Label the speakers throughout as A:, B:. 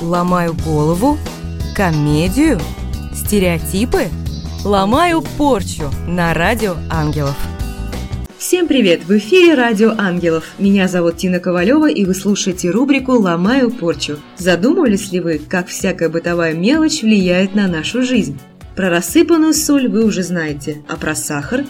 A: Ломаю голову? Комедию? Стереотипы? Ломаю порчу на радио ангелов.
B: Всем привет! В эфире Радио Ангелов. Меня зовут Тина Ковалева, и вы слушаете рубрику «Ломаю порчу». Задумывались ли вы, как всякая бытовая мелочь влияет на нашу жизнь? Про рассыпанную соль вы уже знаете, а про сахар?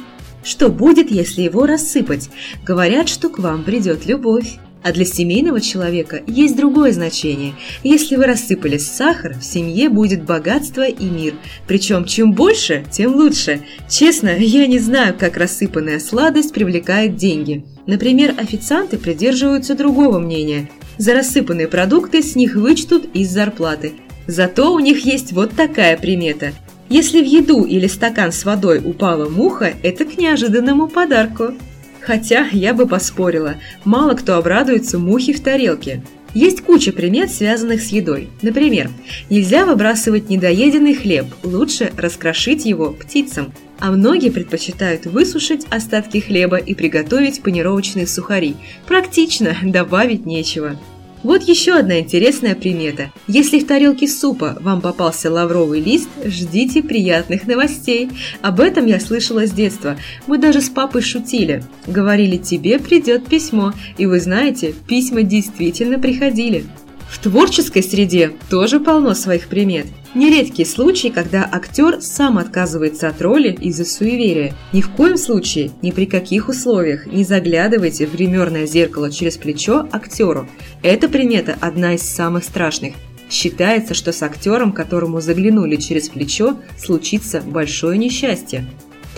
B: Что будет, если его рассыпать? Говорят, что к вам придет любовь. А для семейного человека есть другое значение. Если вы рассыпали сахар, в семье будет богатство и мир. Причем чем больше, тем лучше. Честно, я не знаю, как рассыпанная сладость привлекает деньги. Например, официанты придерживаются другого мнения. За рассыпанные продукты с них вычтут из зарплаты. Зато у них есть вот такая примета. Если в еду или стакан с водой упала муха, это к неожиданному подарку. Хотя я бы поспорила, мало кто обрадуется мухе в тарелке. Есть куча примет, связанных с едой. Например, нельзя выбрасывать недоеденный хлеб, лучше раскрошить его птицам. А многие предпочитают высушить остатки хлеба и приготовить панировочные сухари. Практично, добавить нечего. Вот еще одна интересная примета. Если в тарелке супа вам попался лавровый лист, ждите приятных новостей. Об этом я слышала с детства. Мы даже с папой шутили. Говорили, тебе придет письмо. И вы знаете, письма действительно приходили. В творческой среде тоже полно своих примет. Нередкий случай, когда актер сам отказывается от роли из-за суеверия. Ни в коем случае, ни при каких условиях не заглядывайте в гримерное зеркало через плечо актеру. Эта примета одна из самых страшных. Считается, что с актером, которому заглянули через плечо, случится большое несчастье.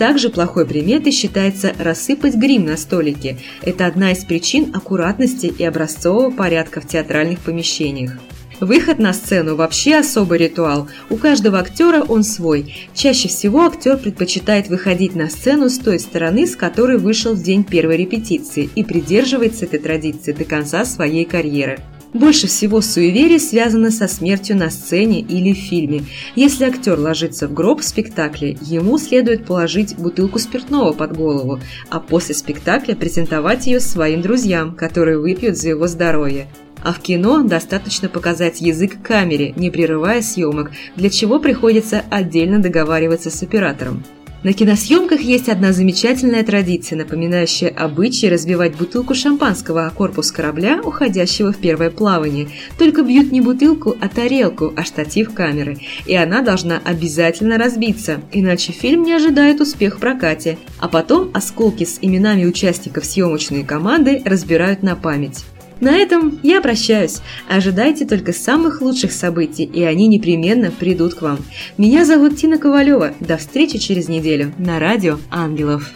B: Также плохой приметой считается рассыпать грим на столике. Это одна из причин аккуратности и образцового порядка в театральных помещениях. Выход на сцену – вообще особый ритуал. У каждого актера он свой. Чаще всего актер предпочитает выходить на сцену с той стороны, с которой вышел в день первой репетиции, и придерживается этой традиции до конца своей карьеры. Больше всего суеверие связано со смертью на сцене или в фильме. Если актер ложится в гроб в спектакле, ему следует положить бутылку спиртного под голову, а после спектакля презентовать ее своим друзьям, которые выпьют за его здоровье. А в кино достаточно показать язык камере, не прерывая съемок, для чего приходится отдельно договариваться с оператором. На киносъемках есть одна замечательная традиция, напоминающая обычай разбивать бутылку шампанского о корпус корабля, уходящего в первое плавание. Только бьют не бутылку, а тарелку, а штатив камеры. И она должна обязательно разбиться, иначе фильм не ожидает успех в прокате. А потом осколки с именами участников съемочной команды разбирают на память. На этом я прощаюсь. Ожидайте только самых лучших событий, и они непременно придут к вам. Меня зовут Тина Ковалева. До встречи через неделю на радио «Ангелов».